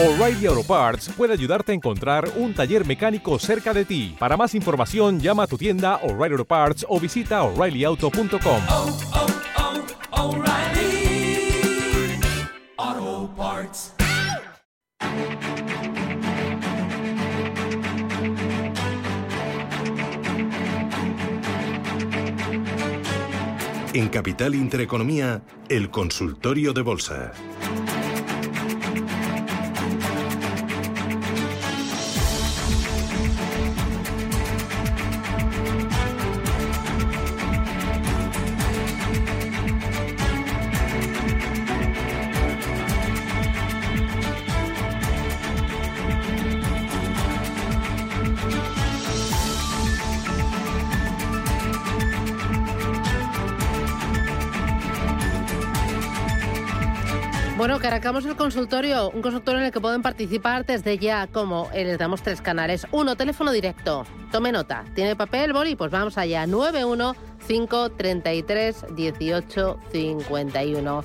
O'Reilly Auto Parts puede ayudarte a encontrar un taller mecánico cerca de ti. Para más información, llama a tu tienda O'Reilly Auto Parts o visita oreillyauto.com. oh, oh, Parts. En Capital Intereconomía, el consultorio de bolsa. Bueno, que arrancamos el consultorio, un consultorio en el que pueden participar desde ya, como eh, les damos tres canales. Uno, teléfono directo. Tome nota. ¿Tiene papel, boli? Pues vamos allá. 91 533 18 51.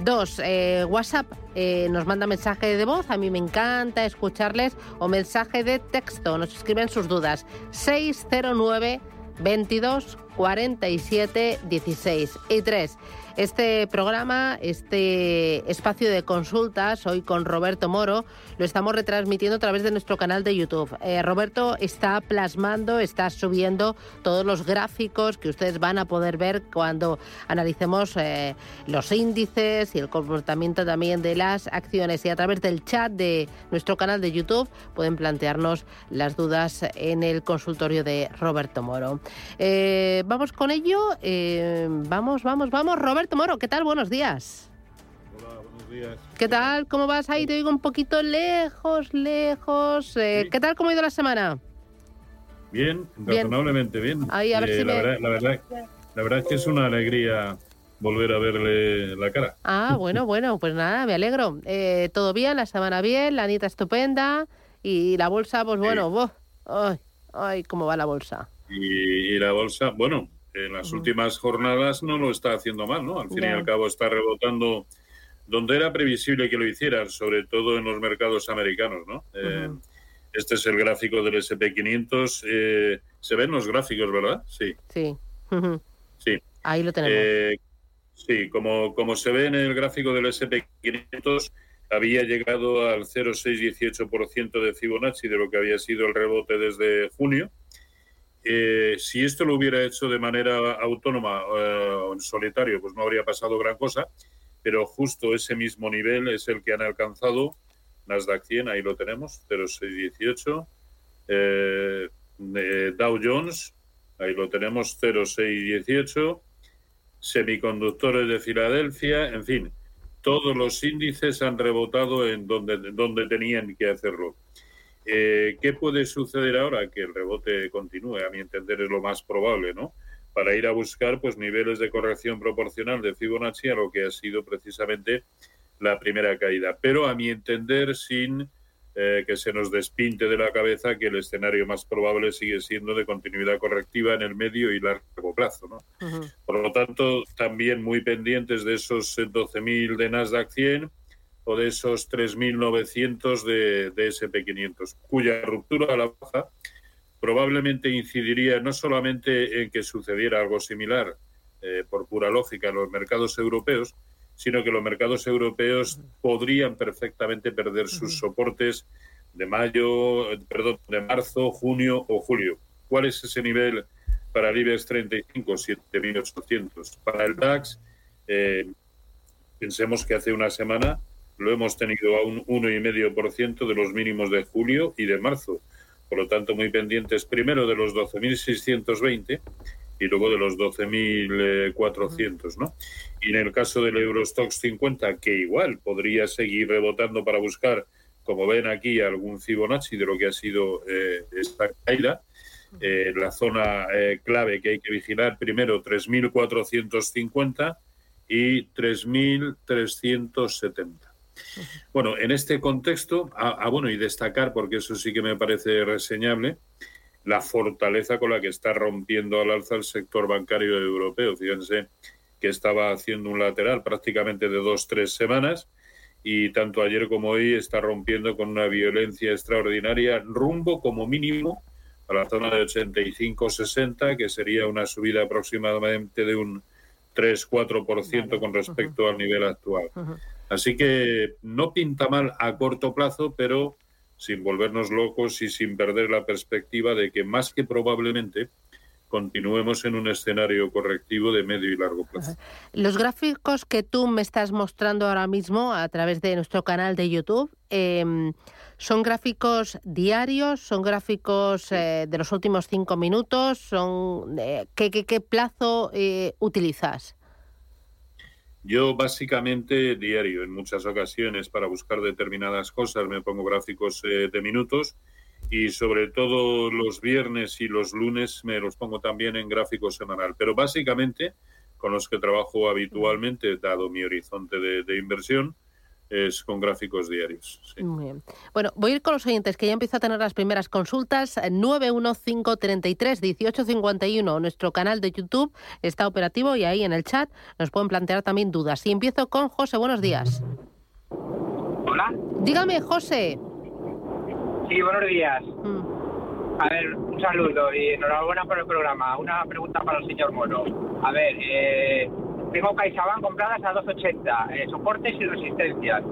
Dos, eh, WhatsApp. eh, nos manda mensaje de voz. A mí me encanta escucharles. O mensaje de texto. Nos escriben sus dudas. 609 22 47 16. Y tres, este programa, este espacio de consultas, hoy con Roberto Moro, lo estamos retransmitiendo a través de nuestro canal de YouTube. Eh, Roberto está plasmando, está subiendo todos los gráficos que ustedes van a poder ver cuando analicemos eh, los índices y el comportamiento también de las acciones. Y a través del chat de nuestro canal de YouTube pueden plantearnos las dudas en el consultorio de Roberto Moro. Eh, vamos con ello. Vamos, vamos, vamos. Roberto Moro, ¿qué tal? Buenos días. Hola, buenos días. ¿Qué tal? ¿Cómo vas ahí? Te oigo un poquito lejos, lejos. Eh, Sí. ¿Qué tal? ¿Cómo ha ido la semana? Bien, Bien. razonablemente bien. Ahí, a ver Eh, si la, me- verdad, la, verdad, la verdad es que es una alegría volver a verle la cara. Ah, bueno, bueno, pues nada, me alegro. Eh, Todo bien, la semana bien, la Anita estupenda y la bolsa, pues bueno, ¡buah! ay, ay, cómo va la bolsa. Y, y la bolsa, bueno, en las últimas jornadas no lo está haciendo mal, ¿no? Al fin y al cabo está rebotando donde era previsible que lo hiciera, sobre todo en los mercados americanos, ¿no? Eh. Este es el gráfico del SP500. eh, ¿Se ven los gráficos, verdad? Sí, Sí, sí. ahí lo tenemos. Eh, sí, como, como se ve en el gráfico del SP500, había llegado al 0,618% de Fibonacci de lo que había sido el rebote desde junio. Eh, si esto lo hubiera hecho de manera autónoma eh, o en solitario, pues no habría pasado gran cosa, pero justo ese mismo nivel es el que han alcanzado Nasdaq 100, ahí lo tenemos, 0,618. Eh, eh, Dow Jones, ahí lo tenemos, 0,618 semiconductores de Filadelfia, en fin, todos los índices han rebotado en donde, donde tenían que hacerlo. Eh, ¿Qué puede suceder ahora? Que el rebote continúe, a mi entender es lo más probable, ¿no? Para ir a buscar pues niveles de corrección proporcional de Fibonacci a lo que ha sido precisamente la primera caída. Pero a mi entender, sin eh, que se nos despinte de la cabeza que el escenario más probable sigue siendo de continuidad correctiva en el medio y largo plazo, ¿no? Por lo tanto, también muy pendientes de esos eh, 12.000 de Nasdaq 100 o de esos 3.900 de, de SP500, cuya ruptura a la baja probablemente incidiría no solamente en que sucediera algo similar eh, por pura lógica en los mercados europeos, sino que los mercados europeos podrían perfectamente perder sus soportes de mayo, perdón, de marzo, junio o julio. ¿Cuál es ese nivel para el IBEX 35? 7.800. Para el DAX, eh, pensemos que hace una semana lo hemos tenido a un 1,5% de los mínimos de julio y de marzo. Por lo tanto, muy pendientes primero de los 12.620 y luego de los 12.400, ¿no? Y en el caso del Eurostox 50, que igual podría seguir rebotando para buscar, como ven aquí, algún Fibonacci de lo que ha sido eh, esta caída, eh, la zona eh, clave que hay que vigilar, primero 3.450 y 3.370. Bueno, en este contexto, ah, bueno, y destacar, porque eso sí que me parece reseñable, la fortaleza con la que está rompiendo al alza el sector bancario europeo. Fíjense que estaba haciendo un lateral prácticamente de dos, tres semanas y tanto ayer como hoy está rompiendo con una violencia extraordinaria rumbo como mínimo a la zona de 85-60, que sería una subida aproximadamente de un 3-4% con respecto al nivel actual. Así que no pinta mal a corto plazo, pero sin volvernos locos y sin perder la perspectiva de que más que probablemente continuemos en un escenario correctivo de medio y largo plazo. Los gráficos que tú me estás mostrando ahora mismo a través de nuestro canal de YouTube, em, ¿son gráficos diarios? ¿Son gráficos eh, de los últimos cinco minutos? ¿Son, eh, ¿qué, qué, plazo eh, utilizas? Yo básicamente diario, en muchas ocasiones, para buscar determinadas cosas, me pongo gráficos de minutos y sobre todo los viernes y los lunes me los pongo también en gráfico semanal. Pero básicamente con los que trabajo habitualmente, dado mi horizonte de, inversión, es con gráficos diarios. Muy bien. Bueno, voy a ir con los oyentes, que ya empiezo a tener las primeras consultas. 915331851, nuestro canal de YouTube está operativo y ahí en el chat nos pueden plantear también dudas. Y empiezo con José, buenos días. Hola. Dígame, José. Sí, buenos días. Mm. A ver, un saludo y enhorabuena por el programa. Una pregunta para el señor Moro. A ver, eh, tengo CaixaBank compradas a 2,80, eh, soportes y resistencias.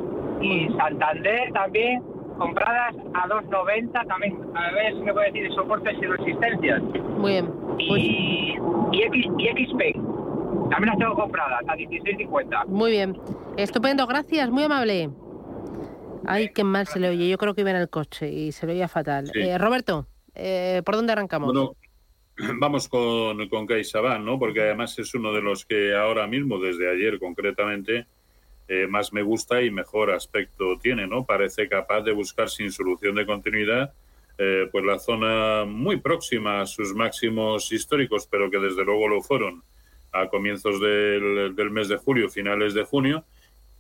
Y. Santander también compradas a 2,90, también, a ver si me puede decir soportes y resistencias. Muy bien. Pues y, y, X, y XP, también las tengo compradas a 16,50. Muy bien. Estupendo, gracias, muy amable. Ay, qué mal se le oye. Yo creo que iba en el coche y se le oía fatal. Eh, Roberto, eh, ¿por dónde arrancamos? Bueno, vamos con, con CaixaBank, ¿no? Porque además es uno de los que ahora mismo, desde ayer concretamente, eh, más me gusta y mejor aspecto tiene, ¿no? Parece capaz de buscar sin solución de continuidad pues la zona muy próxima a sus máximos históricos, pero que desde luego lo fueron a comienzos del, del mes de julio, finales de junio,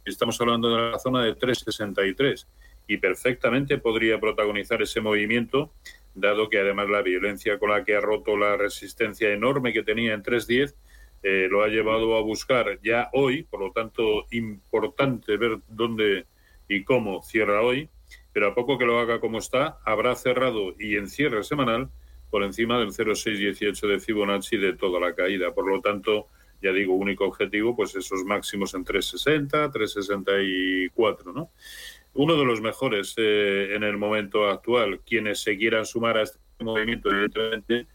Estamos hablando de la zona de 363 y perfectamente podría protagonizar ese movimiento, dado que además la violencia con la que ha roto la resistencia enorme que tenía en 310 eh, lo ha llevado a buscar ya hoy, por lo tanto importante ver dónde y cómo cierra hoy, pero a poco que lo haga como está, habrá cerrado y en cierre semanal por encima del 0,618 de Fibonacci de toda la caída. Por lo tanto, ya digo, único objetivo, pues esos máximos en 360, 364, ¿no? Uno de los mejores eh, en el momento actual, quienes se quieran sumar a este movimiento, evidentemente,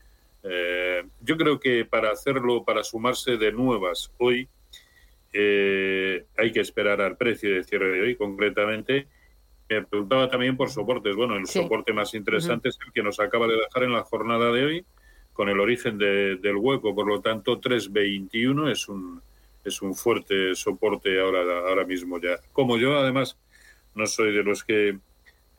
eh, yo creo que para hacerlo, para sumarse de nuevas hoy, eh, hay que esperar al precio de cierre de hoy, concretamente. Me preguntaba también por soportes. Bueno, el soporte más interesante es el que nos acaba de dejar en la jornada de hoy, con el origen del hueco, por lo tanto 3.21 es un, es un fuerte soporte ahora, ahora mismo ya. Como yo además no soy de los que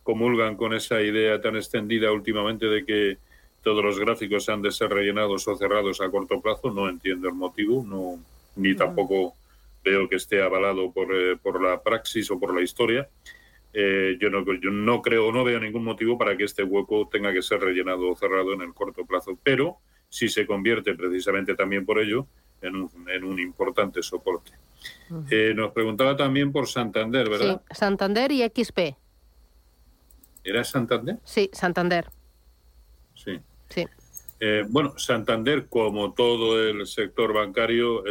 comulgan con esa idea tan extendida últimamente de que todos los gráficos han de ser rellenados o cerrados a corto plazo, no entiendo el motivo, no, ni tampoco veo que esté avalado por, eh, por la praxis o por la historia. Eh, yo, no, yo no creo, no veo ningún motivo para que este hueco tenga que ser rellenado o cerrado en el corto plazo, pero si se convierte precisamente también por ello en un, en un importante soporte. Eh, nos preguntaba también por Santander, ¿verdad? Sí, Santander y XP. ¿Era Santander? Sí, Santander. Sí. Sí. Eh, bueno, Santander, como todo el sector bancario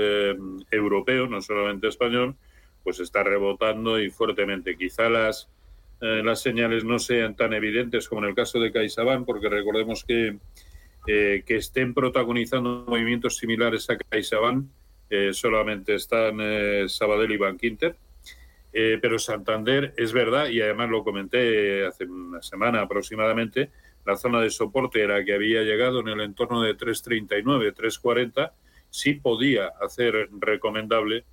europeo, no solamente español, pues está rebotando y fuertemente. Quizá las eh, las señales no sean tan evidentes como en el caso de CaixaBank, porque recordemos que, eh, que estén protagonizando movimientos similares a CaixaBank, eh, solamente están Sabadell y Bank Inter. pero Santander es verdad, y además lo comenté hace una semana aproximadamente, la zona de soporte era que había llegado en el entorno de 3.39, 3.40, sí podía hacer recomendable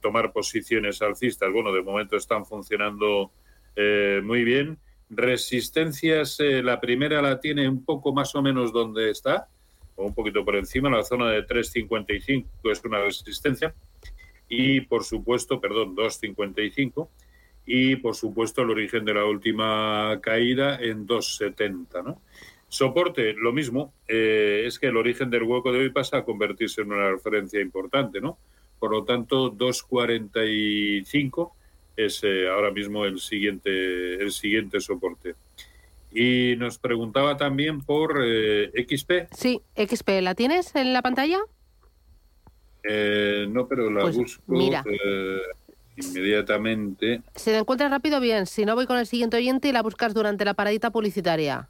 tomar posiciones alcistas. Bueno, de momento están funcionando eh, muy bien. Resistencias, eh, la primera la tiene un poco más o menos donde está, un poquito por encima, la zona de 3.55 es una resistencia. Y por supuesto, perdón, 2.55. Y por supuesto el origen de la última caída en 2.70, ¿no? Soporte, lo mismo, eh, es que el origen del hueco de hoy pasa a convertirse en una referencia importante, ¿no? Por lo tanto, 2.45 es eh, ahora mismo el siguiente, el siguiente soporte. Y nos preguntaba también por eh, XP. Sí, XP, ¿la tienes en la pantalla? Eh, no, pero la Pues, busco mira. eh, inmediatamente. Si la encuentras rápido, bien. Si no, voy con el siguiente oyente y la buscas durante la paradita publicitaria.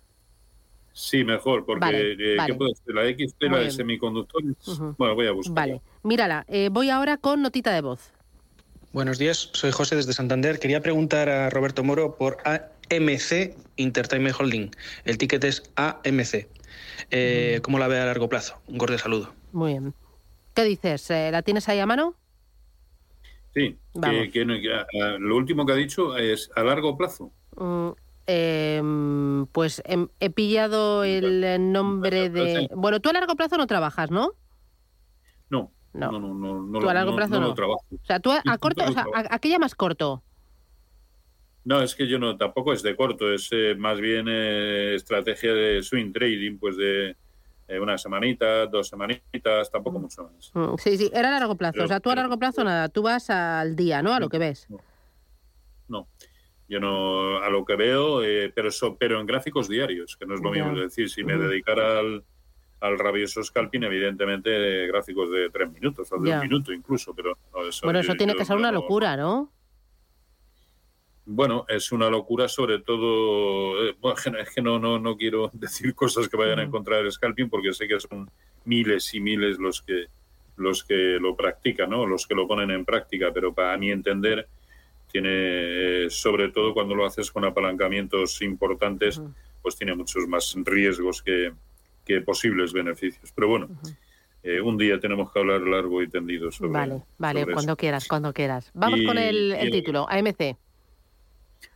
Sí, mejor, porque Vale, eh, vale. ¿qué puede ser? La XP, la de semiconductores. Bueno, voy a buscar. Vale, mírala. Eh, voy ahora con notita de voz. Buenos días, soy José desde Santander. Quería preguntar a Roberto Moro por AMC Entertainment Holding. El ticket es AMC. Eh, ¿Cómo la ve a largo plazo? Un cordial saludo. Muy bien. ¿Qué dices? Eh, ¿La tienes ahí a mano? Sí, Vamos. que, que no- que, ah, lo último que ha dicho es a largo plazo. Mm, em, pues em, he pillado el nombre de... Bueno, tú a largo plazo no trabajas, ¿no? No, No. no, no, no, no, Tú a largo no- plazo no lo trabajo. O sea, tú a, a corto... O sea. ¿a, a qué llamas corto? No, es que yo no, tampoco es de corto, es eh, más bien eh, estrategia de swing trading, pues de eh, una semanita, dos semanitas, tampoco mucho más. Mm, Sí, sí, era a largo plazo. Pero- o sea, tú a largo plazo nada, tú vas al día, ¿no? A lo que ves. No, yo no, a lo que veo, eh, pero, so- pero en gráficos diarios, que no es lo mismo. Es decir, si me dedicara al, al rabioso scalping, evidentemente eh, gráficos de tres minutos o de un minuto incluso, pero no, eso, Bueno, yo- eso tiene yo que ser una locura, ¿no? Bueno, es una locura sobre todo, eh, bueno, es que no, no, no quiero decir cosas que vayan en contra del scalping porque sé que son miles y miles los que los que lo practican, ¿no? los que lo ponen en práctica, pero para mi entender tiene, eh, sobre todo cuando lo haces con apalancamientos importantes, Ujú. pues tiene muchos más riesgos que, que posibles beneficios. Pero bueno, eh, un día tenemos que hablar largo y tendido sobre Vale, vale, sobre cuando eso. quieras, cuando quieras. Vamos Y- con el, el título, AMC.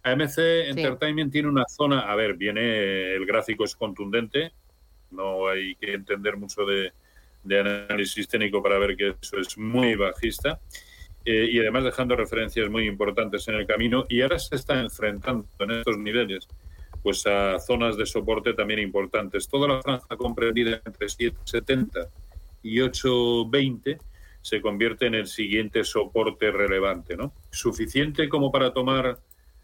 AMC Entertainment tiene una zona, a ver, viene, el gráfico es contundente, no hay que entender mucho de, de análisis técnico para ver que eso es muy bajista, eh, y además dejando referencias muy importantes en el camino, y ahora se está enfrentando en estos niveles pues a zonas de soporte también importantes. Toda la franja comprendida entre 7,70 y 8,20 se convierte en el siguiente soporte relevante, ¿no? Suficiente como para tomar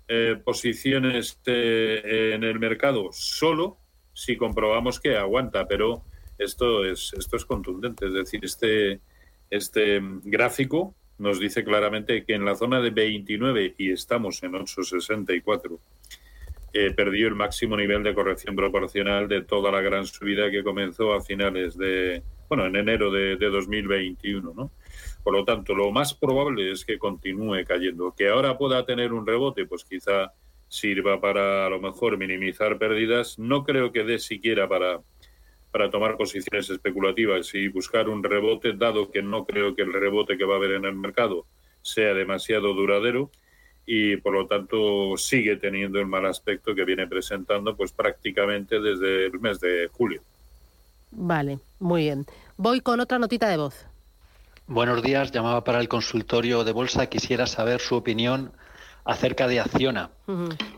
eh, posiciones eh, en el mercado solo si comprobamos que aguanta, pero esto es esto es contundente, es decir, este este gráfico nos dice claramente que en la zona de 29 y estamos en 864 perdió el máximo nivel de corrección proporcional de toda la gran subida que comenzó a finales de, bueno, en enero de, de 2021, ¿no? Por lo tanto, lo más probable es que continúe cayendo. Que ahora pueda tener un rebote, pues quizá sirva para a lo mejor minimizar pérdidas. No creo que dé siquiera para, para tomar posiciones especulativas y buscar un rebote, dado que no creo que el rebote que va a haber en el mercado sea demasiado duradero y por lo tanto sigue teniendo el mal aspecto que viene presentando pues prácticamente desde el mes de julio. Vale, muy bien. Voy con otra notita de voz. Buenos días, llamaba para el consultorio de bolsa. Quisiera saber su opinión acerca de Acciona,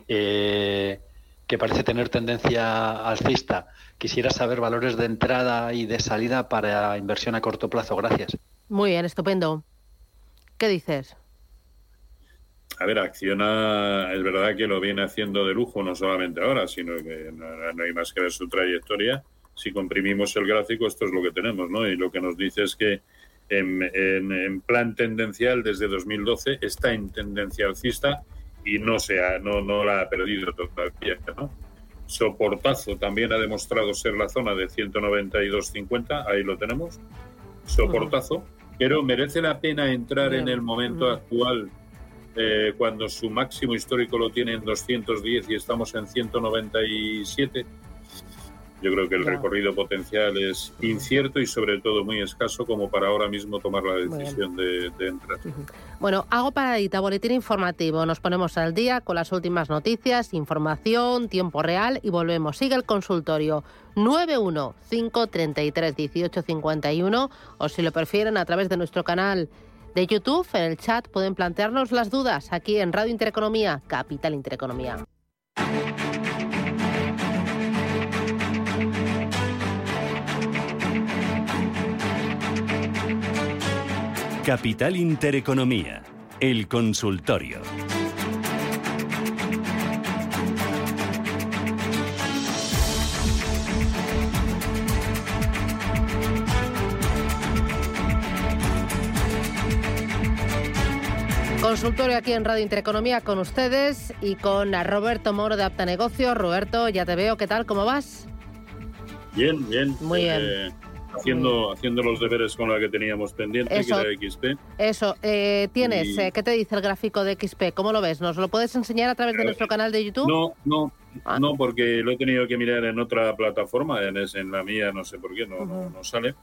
eh, que parece tener tendencia alcista. Quisiera saber valores de entrada y de salida para inversión a corto plazo. Gracias. Muy bien, estupendo. ¿Qué dices? A ver, Acciona es verdad que lo viene haciendo de lujo, no solamente ahora, sino que no, no hay más que ver su trayectoria. Si comprimimos el gráfico, esto es lo que tenemos, ¿no? Y lo que nos dice es que en, en- en plan tendencial desde 2012 está en tendencia alcista y no, se ha, no, no la ha perdido todavía, ¿no? Soportazo también ha demostrado ser la zona de 192.50, ahí lo tenemos. Soportazo, pero merece la pena entrar en el momento actual eh, cuando su máximo histórico lo tiene en 210 y estamos en 197. Yo creo que el Ya. recorrido potencial es incierto y sobre todo muy escaso como para ahora mismo tomar la decisión de, de entrar. Bueno, hago paradita, boletín informativo. Nos ponemos al día con las últimas noticias, información, tiempo real y volvemos. Sigue el consultorio 915331851 o si lo prefieren a través de nuestro canal de YouTube, en el chat pueden plantearnos las dudas aquí en Radio Intereconomía, Capital Intereconomía. Capital Intereconomía, el consultorio. Consultorio aquí en Radio Intereconomía con ustedes y con Roberto Moro de Apta Negocios. Roberto, ya te veo, ¿qué tal? ¿Cómo vas? Bien, bien. Muy bien. Eh, haciendo, haciendo los deberes con la que teníamos pendiente, Eso. que era XP. Eso, eh, tienes, Y- eh, ¿qué te dice el gráfico de XP? ¿Cómo lo ves? ¿Nos lo puedes enseñar a través de nuestro canal de YouTube? No, no, Ah. no, porque lo he tenido que mirar en otra plataforma, en, la mía no sé por qué, no, no, no sale.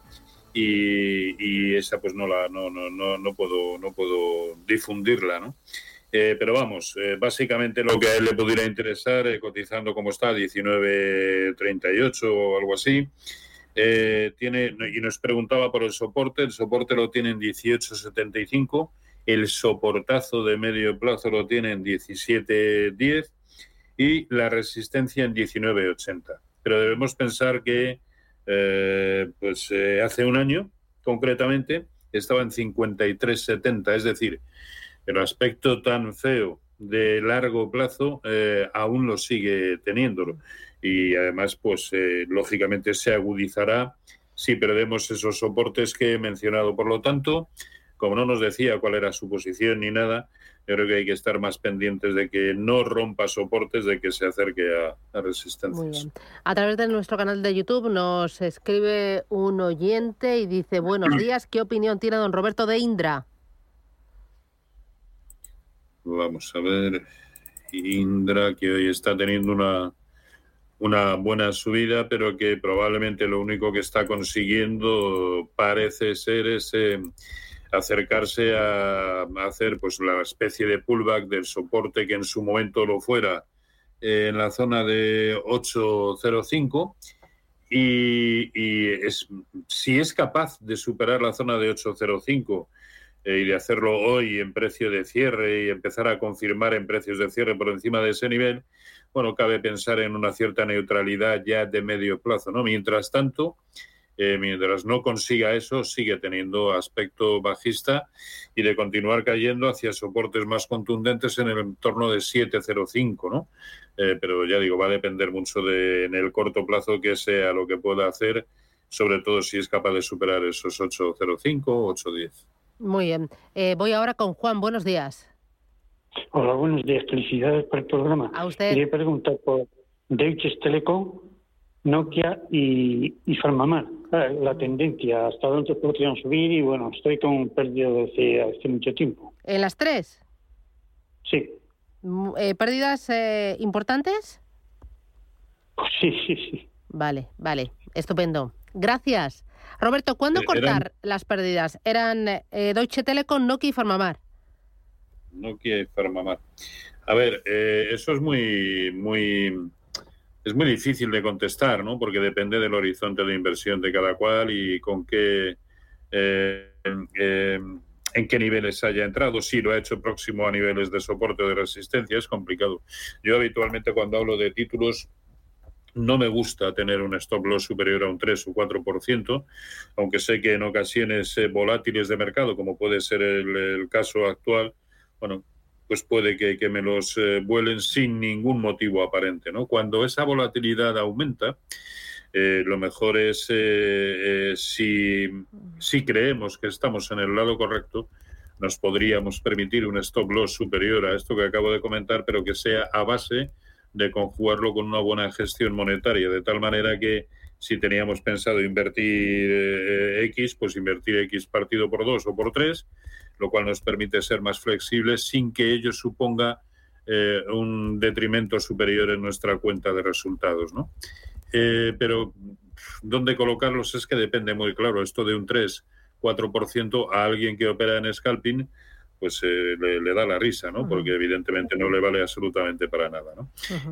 Y, esa pues no la no, no, no, no puedo no puedo difundirla, ¿no? Eh, pero vamos, eh, básicamente lo que a él le pudiera interesar, eh, cotizando como está, 19.38 o algo así, tiene y nos preguntaba por el soporte, el soporte lo tiene en 18.75, el soportazo de medio plazo lo tiene en 17.10 y la resistencia en 19.80. Pero debemos pensar que eh, pues eh, hace un año, concretamente, estaba en 53.70, es decir, el aspecto tan feo de largo plazo eh, aún lo sigue teniéndolo. Y además, pues lógicamente se agudizará si perdemos esos soportes que he mencionado. Por lo tanto, como no nos decía cuál era su posición ni nada, yo creo que hay que estar más pendientes de que no rompa soportes, de que se acerque a, a resistencias. Muy bien. A través de nuestro canal de YouTube nos escribe un oyente y dice, buenos días, ¿qué opinión tiene don Roberto de Indra? Vamos a ver. Indra, que hoy está teniendo una, una buena subida, pero que probablemente lo único que está consiguiendo parece ser es eh, acercarse a, hacer pues la especie de pullback del soporte que en su momento lo fuera eh, en la zona de 805 y, y es, si es capaz de superar la zona de 805 eh, y de hacerlo hoy en precio de cierre y empezar a confirmar en precios de cierre por encima de ese nivel, bueno, cabe pensar en una cierta neutralidad ya de medio plazo, ¿no? Mientras tanto, eh, mientras no consiga eso, sigue teniendo aspecto bajista y de continuar cayendo hacia soportes más contundentes en el entorno de 705, ¿no? Eh, pero ya digo, va a depender mucho de en el corto plazo que sea lo que pueda hacer, sobre todo si es capaz de superar esos 805 o 810. Muy bien. Eh, voy ahora con Juan, buenos días. Hola, buenos días. Felicidades por el programa. A usted. Quería preguntar por Deutsche Telekom, Nokia y, y Farmamar. La tendencia, hasta dónde podrían subir y bueno, estoy con pérdida desde hace mucho tiempo. ¿En las tres? Sí, Mm, eh, ¿Pérdidas eh, importantes? pues sí, sí, sí. Vale, vale, estupendo. Gracias. Roberto, ¿cuándo Eh, eran- cortar las pérdidas? Eran eh, Deutsche Telekom, Nokia y Farmamar. Nokia y Farmamar. A ver, eh, eso es muy, muy, es muy difícil de contestar, ¿no? Porque depende del horizonte de inversión de cada cual y con qué, eh, eh, en qué niveles haya entrado. Si lo ha hecho próximo a niveles de soporte o de resistencia, es complicado. Yo habitualmente cuando hablo de títulos no me gusta tener un stop loss superior a un 3 o 4%, aunque sé que en ocasiones eh, volátiles de mercado, como puede ser el, el caso actual, bueno, pues puede que, que me los eh, vuelen sin ningún motivo aparente. ¿no? Cuando esa volatilidad aumenta, eh, lo mejor es, eh, eh, si, si creemos que estamos en el lado correcto, nos podríamos permitir un stop loss superior a esto que acabo de comentar, pero que sea a base de conjugarlo con una buena gestión monetaria, de tal manera que si teníamos pensado invertir eh, X, pues invertir X partido por dos o por tres, lo cual nos permite ser más flexibles sin que ello suponga eh, un detrimento superior en nuestra cuenta de resultados, ¿no? Eh, pero dónde colocarlos es que depende muy claro. Esto de un 3, 4% a alguien que opera en scalping, pues eh, le, le da la risa, ¿no? Porque evidentemente no le vale absolutamente para nada, ¿no?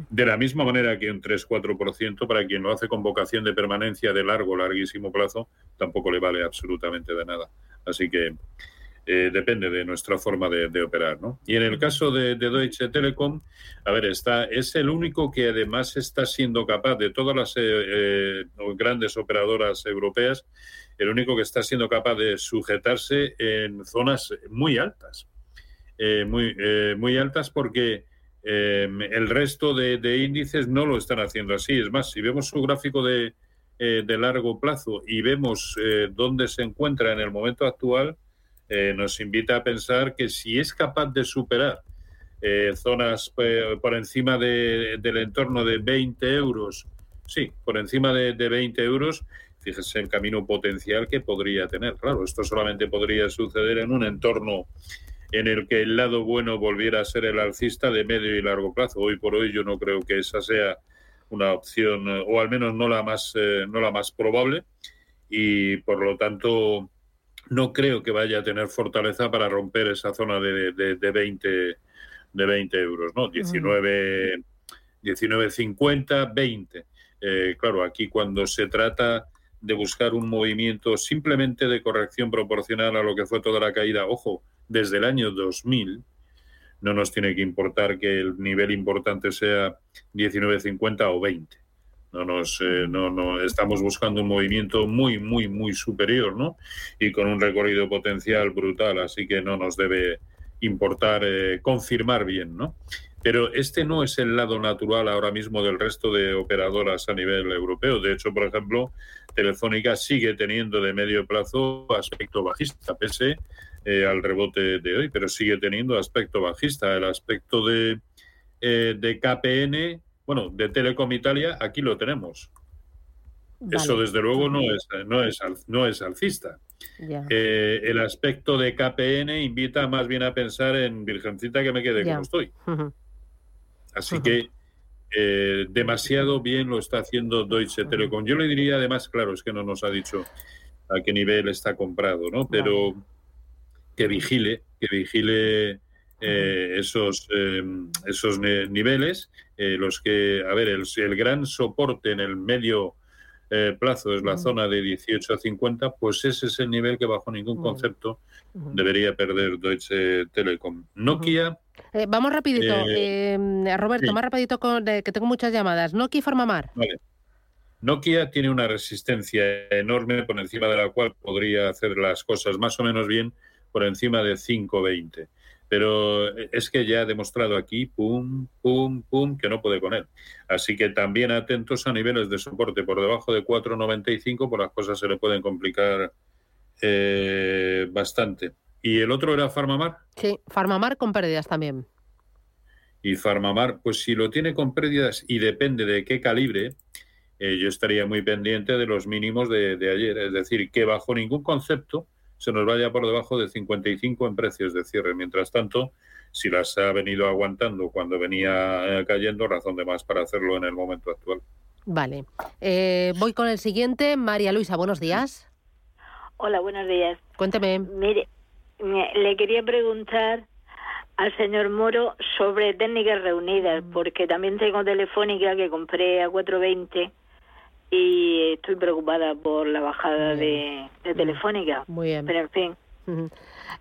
De la misma manera que un 3-4% para quien lo hace con vocación de permanencia de largo, larguísimo plazo, tampoco le vale absolutamente de nada. Así que eh, depende de nuestra forma de, operar. ¿no? Y en el caso de, de, Deutsche Telekom, a ver, está, es el único que además está siendo capaz de todas las eh, eh, grandes operadoras europeas, el único que está siendo capaz de sujetarse en zonas muy altas. Eh, muy, muy altas porque el resto de, de, índices no lo están haciendo así. Es más, si vemos su gráfico de, de largo plazo y vemos dónde se encuentra en el momento actual, eh, nos invita a pensar que si es capaz de superar eh, zonas eh, por encima de- del entorno de 20 euros, sí, por encima de, de 20 euros, fíjese el camino potencial que podría tener. Claro, esto solamente podría suceder en un entorno en el que el lado bueno volviera a ser el alcista de medio y largo plazo. Hoy por hoy yo no creo que esa sea una opción, eh, o al menos no la más, eh, no la más probable, y por lo tanto no creo que vaya a tener fortaleza para romper esa zona de, de, de 20 de 20 euros, ¿no? 19, 19.50, 20. Eh, claro, aquí cuando se trata de buscar un movimiento simplemente de corrección proporcional a lo que fue toda la caída, ojo, desde el año 2000, no nos tiene que importar que el nivel importante sea 19.50 o 20. No nos, eh, no, no, estamos buscando un movimiento muy, muy, muy superior, ¿no? Y con un recorrido potencial brutal, así que no nos debe importar eh, confirmar bien, ¿no? Pero este no es el lado natural ahora mismo del resto de operadoras a nivel europeo. De hecho, por ejemplo, Telefónica sigue teniendo de medio plazo aspecto bajista, pese eh, al rebote de hoy, pero sigue teniendo aspecto bajista. El aspecto de, eh, de KPN, bueno, de Telecom Italia, aquí lo tenemos. Eso desde luego no es, no es, no es alcista. Eh, el aspecto de KPN invita más bien a pensar en Virgencita que me quede como estoy. Así que eh, demasiado bien lo está haciendo Deutsche Telekom. Yo le diría, además, claro, es que no nos ha dicho a qué nivel está comprado, ¿no? Pero que vigile, que vigile eh, esos, esos niveles, eh, los que, a ver, el, el gran soporte en el medio eh, plazo es la zona de 18 a 50, pues ese es el nivel que bajo ningún concepto debería perder Deutsche Telekom. Nokia, Eh, vamos rapidito, Eh, eh, Roberto, sí. más rapidito con, que tengo muchas llamadas. Nokia y Farmamar. Vale. Nokia tiene una resistencia enorme por encima de la cual podría hacer las cosas más o menos bien por encima de 5.20. Pero es que ya ha demostrado aquí, pum, pum, pum, que no puede con él. Así que también atentos a niveles de soporte por debajo de 4.95, por las cosas se le pueden complicar eh, bastante. ¿Y el otro era Farmamar? Sí, Farmamar con pérdidas también. y Farmamar, pues si lo tiene con pérdidas y depende de qué calibre, eh, yo estaría muy pendiente de los mínimos de, de ayer. Es decir, que bajo ningún concepto se nos vaya por debajo de 55 en precios de cierre. Mientras tanto, si las ha venido aguantando cuando venía eh, cayendo, razón de más para hacerlo en el momento actual. Vale. Eh, voy con el siguiente. María Luisa, buenos días. Hola, buenos días. Cuénteme. Mire, me- le quería preguntar al señor Moro sobre técnicas reunidas, Mm. porque también tengo telefónica que compré a 420 y estoy preocupada por la bajada de, de telefónica. Muy bien. Pero en fin.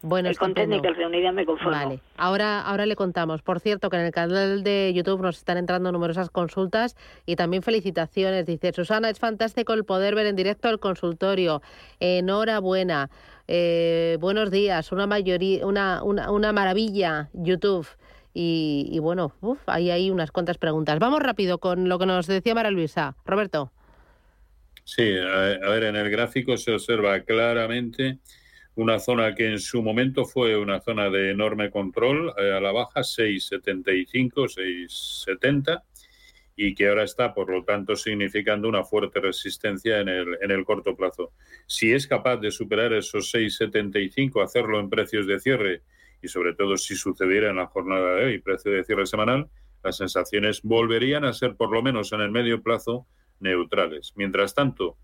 Bueno, con estupendo. técnicas reunidas me conformo. Vale, ahora, ahora le contamos. Por cierto, que en el canal de YouTube nos están entrando numerosas consultas y también felicitaciones. Dice Susana, es fantástico el poder ver en directo el consultorio. Enhorabuena. Eh, buenos días. Una mayoría, una, una, una maravilla YouTube. Y, y bueno, uf, ahí hay unas cuantas preguntas. Vamos rápido con lo que nos decía Mara Luisa. Roberto. Sí, a, ver, en el gráfico se observa claramente una zona que en su momento fue una zona de enorme control eh, a la baja, 6,75, 6,70, y que ahora está, por lo tanto, significando una fuerte resistencia en el, en el corto plazo. Si es capaz de superar esos 6,75, hacerlo en precios de cierre, y sobre todo si sucediera en la jornada de hoy, precio de cierre semanal, las sensaciones volverían a ser, por lo menos en el medio plazo, neutrales. Mientras tanto,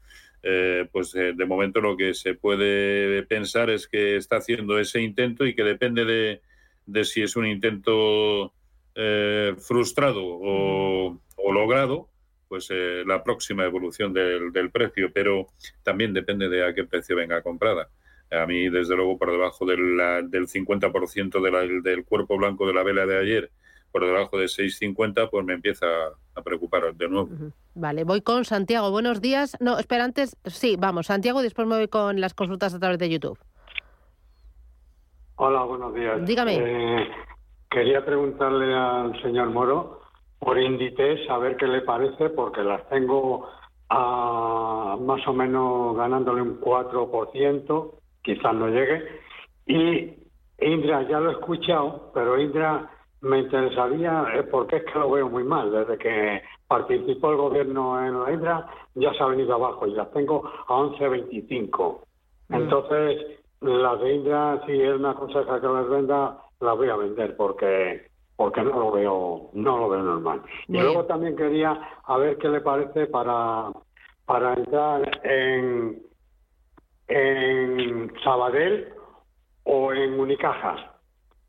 eh, pues eh, de momento lo que se puede pensar es que está haciendo ese intento y que depende de, de si es un intento eh, frustrado o, logrado, pues eh, la próxima evolución del, del precio, pero también depende de a qué precio venga comprada. A mí, desde luego, por debajo de la- del 50% de la- del cuerpo blanco de la vela de ayer, por debajo de 6,50, pues me empieza a preocupar de nuevo. Vale, voy con Santiago. Buenos días. No, espera, antes, sí, vamos, Santiago, y después me voy con las consultas a través de YouTube. Hola, buenos días. Dígame. Eh, quería preguntarle al señor Moro por Inditex a ver qué le parece, porque las tengo a más o menos ganándole un 4%, quizás no llegue, Y Indra, ya lo he escuchado, pero Indra me interesaría, eh, porque es que lo veo muy mal. Desde que participó el gobierno en la Indra, ya se ha venido abajo y las tengo a 11.25. Mm. Entonces, las de Indra, si es una cosa que las venda, las voy a vender porque porque no lo veo no lo veo normal. Y luego bien. también quería a ver qué le parece para para entrar en en Sabadell o en Unicaja.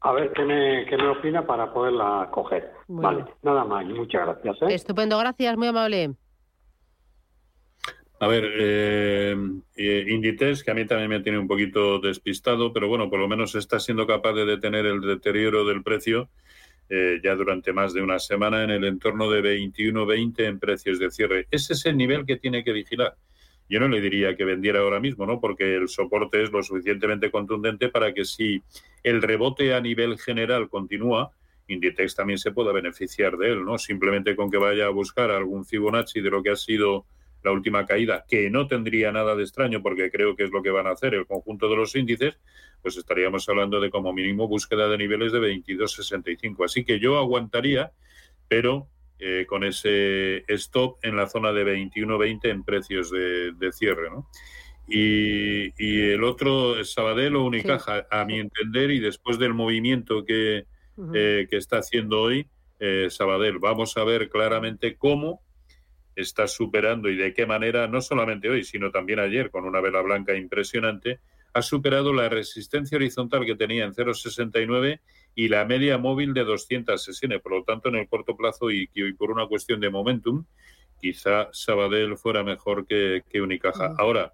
A ver qué me, qué me opina para poderla coger. Muy vale, bien. nada más. y Muchas gracias. ¿eh? Estupendo, gracias, muy amable. A ver, eh, eh, Inditex, que a mí también me tiene un poquito despistado, pero bueno, por lo menos está siendo capaz de detener el deterioro del precio eh, ya durante más de una semana en el entorno de 21.20 en precios de cierre. Ese es el nivel que tiene que vigilar. Yo no le diría que vendiera ahora mismo, ¿no? Porque el soporte es lo suficientemente contundente para que si el rebote a nivel general continúa, Inditex también se pueda beneficiar de él, ¿no? Simplemente con que vaya a buscar algún Fibonacci de lo que ha sido la última caída, que no tendría nada de extraño porque creo que es lo que van a hacer el conjunto de los índices, pues estaríamos hablando de como mínimo búsqueda de niveles de 22.65. Así que yo aguantaría, pero eh, con ese stop en la zona de 21.20 en precios de, de cierre, ¿no? Y, y el otro, Sabadell o Unicaja, a mi entender, y después del movimiento que, eh, que está haciendo hoy eh, Sabadell. Vamos a ver claramente cómo está superando y de qué manera, no solamente hoy, sino también ayer, con una vela blanca impresionante, ha superado la resistencia horizontal que tenía en 0,69 y la media móvil de 200 sesiones. Por lo tanto, en el corto plazo y, y por una cuestión de momentum, quizá Sabadell fuera mejor que, que Unicaja. Ahora,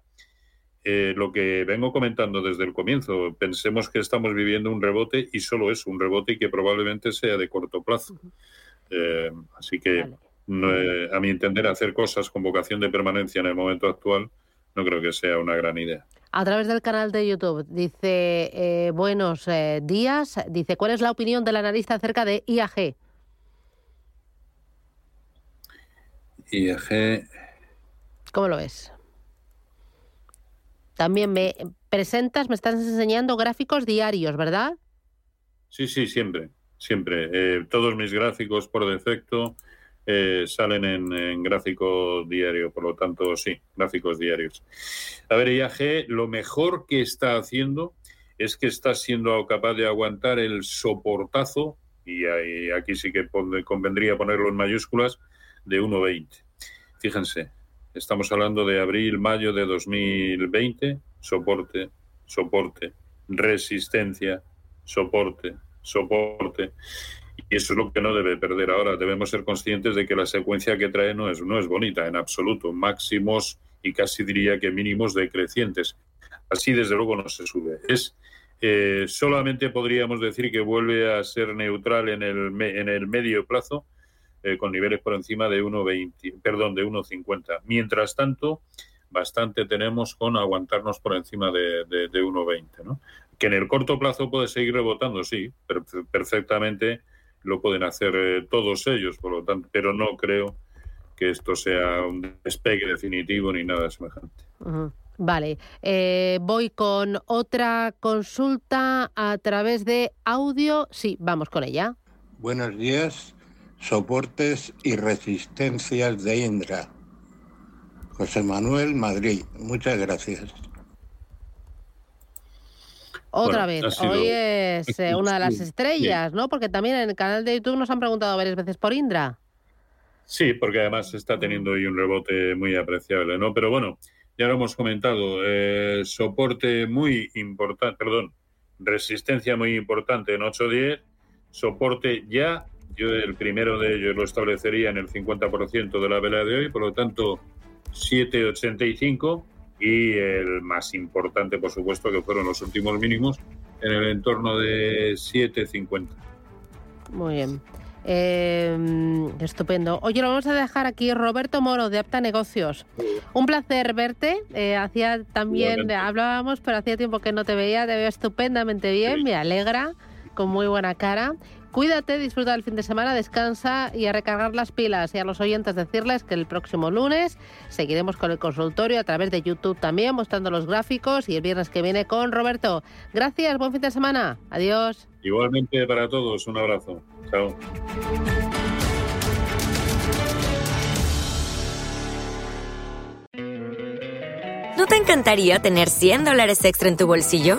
eh, lo que vengo comentando desde el comienzo, pensemos que estamos viviendo un rebote y solo es un rebote y que probablemente sea de corto plazo. Eh, así que, no, eh, a mi entender, hacer cosas con vocación de permanencia en el momento actual no creo que sea una gran idea. A través del canal de YouTube dice, eh, buenos eh, días, dice, ¿cuál es la opinión del analista acerca de IAG? IAG, ¿Cómo lo ves? También me presentas, me estás enseñando gráficos diarios, ¿verdad? sí, sí, siempre, siempre. Eh, todos mis gráficos por defecto eh, salen en, en gráfico diario, por lo tanto, sí, gráficos diarios. A ver, IAG, lo mejor que está haciendo es que está siendo capaz de aguantar el soportazo, y ahí- aquí sí que convendría ponerlo en mayúsculas, de 1,20. Fíjense, estamos hablando de abril, mayo de 2020, soporte, soporte, resistencia, soporte, soporte. Y eso es lo que no debe perder ahora. Debemos ser conscientes de que la secuencia que trae no es, no es bonita en absoluto. Máximos y casi diría que mínimos decrecientes. Así desde luego no se sube. Es eh, solamente podríamos decir que vuelve a ser neutral en el, me- en el medio plazo eh, con niveles por encima de 1,20, perdón, de 1,50. Mientras tanto, bastante tenemos con aguantarnos por encima de, de, de 1,20, ¿no? Que en el corto plazo puede seguir rebotando, sí, per- perfectamente lo pueden hacer eh, todos ellos, por lo tanto, pero no creo que esto sea un despegue definitivo ni nada semejante. Vale, eh, voy con otra consulta a través de audio. Sí, vamos con ella. Buenos días, soportes y resistencias de Indra. José Manuel, Madrid. Muchas gracias. Otra Bueno, vez, sido- hoy es eh, una de las Sí, estrellas, ¿no? Porque también en el canal de YouTube nos han preguntado varias veces por Indra. Sí, porque además está teniendo hoy un rebote muy apreciable, ¿no? Pero bueno, ya lo hemos comentado, eh, soporte muy importante, perdón, resistencia muy importante en 8.10, soporte ya, yo el primero de ellos lo establecería en el 50% de la vela de hoy, por lo tanto 7.85 y el más importante, por supuesto, que fueron los últimos mínimos, en el entorno de 7.50. Muy bien. Eh, estupendo. Oye, lo vamos a dejar aquí. Roberto Moro, de Apta Negocios. Un placer verte. Eh, hacía también, Igualmente. hablábamos, pero hacía tiempo que no te veía. Te veo estupendamente bien, me alegra, con muy buena cara. Cuídate, disfruta del fin de semana, descansa y a recargar las pilas. Y a los oyentes decirles que el próximo lunes seguiremos con el consultorio a través de YouTube también, mostrando los gráficos y el viernes que viene con Roberto. Gracias, buen fin de semana. Adiós. Igualmente para todos, un abrazo. Chao. ¿No te encantaría tener 100 dólares extra en tu bolsillo?